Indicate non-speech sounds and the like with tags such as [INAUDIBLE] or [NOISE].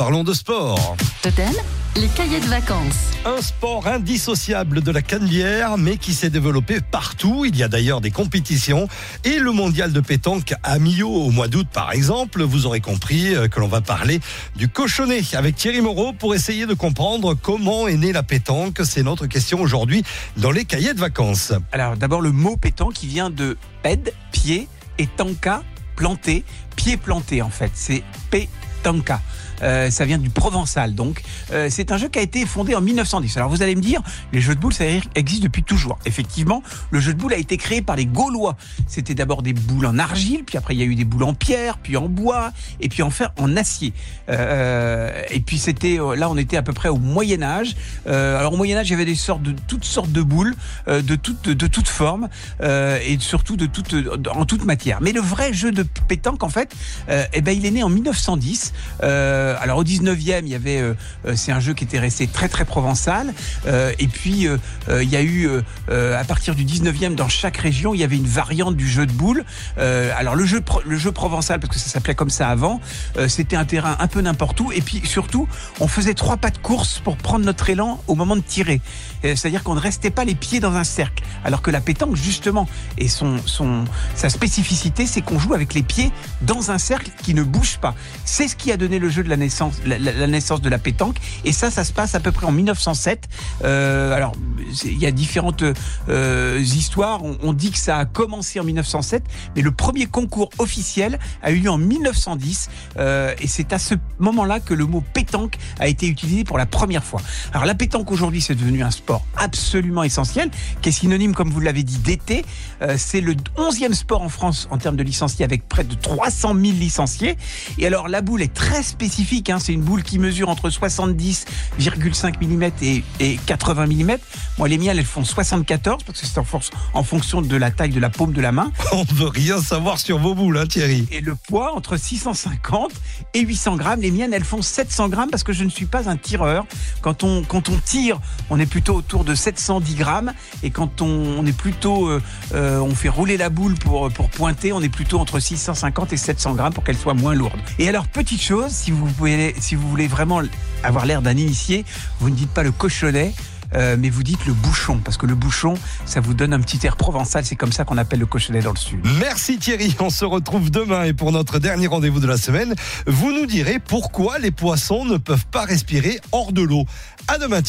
parlons de sport. Totem, les cahiers de vacances. Un sport indissociable de la cannebière, mais qui s'est développé partout. Il y a d'ailleurs des compétitions. Et le mondial de pétanque à Millau au mois d'août, par exemple. Vous aurez compris euh, que l'on va parler du cochonnet avec Thierry Moreau pour essayer de comprendre comment est née la pétanque. C'est notre question aujourd'hui dans les cahiers de vacances. Alors d'abord le mot pétanque qui vient de ped, pied, et tanka, planté, pied planté en fait. C'est pétanka. Euh, ça vient du provençal donc. Euh, c'est un jeu qui a été fondé en 1910. Alors vous allez me dire, les jeux de boules ça existe depuis toujours. Effectivement, le jeu de boules a été créé par les Gaulois. C'était d'abord des boules en argile, puis après il y a eu des boules en pierre, puis en bois, et puis enfin en acier. Euh, et puis c'était là on était à peu près au Moyen Âge. alors au Moyen Âge il y avait des sortes de toutes sortes de boules, de toutes de, toutes formes et surtout de toutes en toute matière. Mais le vrai jeu de pétanque en fait, eh ben il est né en 1910. Euh, alors au 19e, il y avait, euh, euh, c'est un jeu qui était resté très très provençal. et puis il y a eu à partir du 19e, dans chaque région, il y avait une variante du jeu de boules. alors le jeu, le jeu provençal, parce que ça s'appelait comme ça avant, c'était un terrain un peu n'importe où. Et puis surtout, on faisait trois pas de course pour prendre notre élan au moment de tirer. C'est-à-dire qu'on ne restait pas les pieds dans un cercle. Alors que la pétanque, justement, et son, son, sa spécificité, c'est qu'on joue avec les pieds dans un cercle qui ne bouge pas. C'est ce qui a donné le jeu de la la, naissance de la pétanque. Et ça, ça se passe à peu près en 1907. Euh, alors, il y a différentes euh, histoires. On, dit que ça a commencé en 1907, mais le premier concours officiel a eu lieu en 1910. Euh, et c'est à ce moment-là que le mot pétanque a été utilisé pour la première fois. Alors, la pétanque aujourd'hui, c'est devenu un sport absolument essentiel, qui est synonyme, comme vous l'avez dit, d'été. Euh, c'est le 11e sport en France en termes de licenciés, avec près de 300 000 licenciés. Et alors, la boule est très spécifique Hein. C'est une boule qui mesure entre 70,5 mm et, 80 mm. Moi, les miennes, elles font 74 parce que c'est en, en fonction de la taille de la paume de la main. [LAUGHS] On ne veut rien savoir sur vos boules, hein, Thierry. Et le poids entre 650 et 800 grammes. Les miennes, elles font 700 grammes parce que je ne suis pas un tireur. Quand on, quand on tire, on est plutôt autour de 710 grammes. Et quand on, est plutôt, euh, euh, on fait rouler la boule pour, pour pointer, on est plutôt entre 650 et 700 grammes pour qu'elle soit moins lourde. Et alors, petite chose, si vous si vous voulez vraiment avoir l'air d'un initié, vous ne dites pas le cochonnet, euh, mais vous dites le bouchon, parce que le bouchon, ça vous donne un petit air provençal, c'est comme ça qu'on appelle le cochonnet dans le sud. Merci Thierry, on se retrouve demain et pour notre dernier rendez-vous de la semaine, vous nous direz pourquoi les poissons ne peuvent pas respirer hors de l'eau. À demain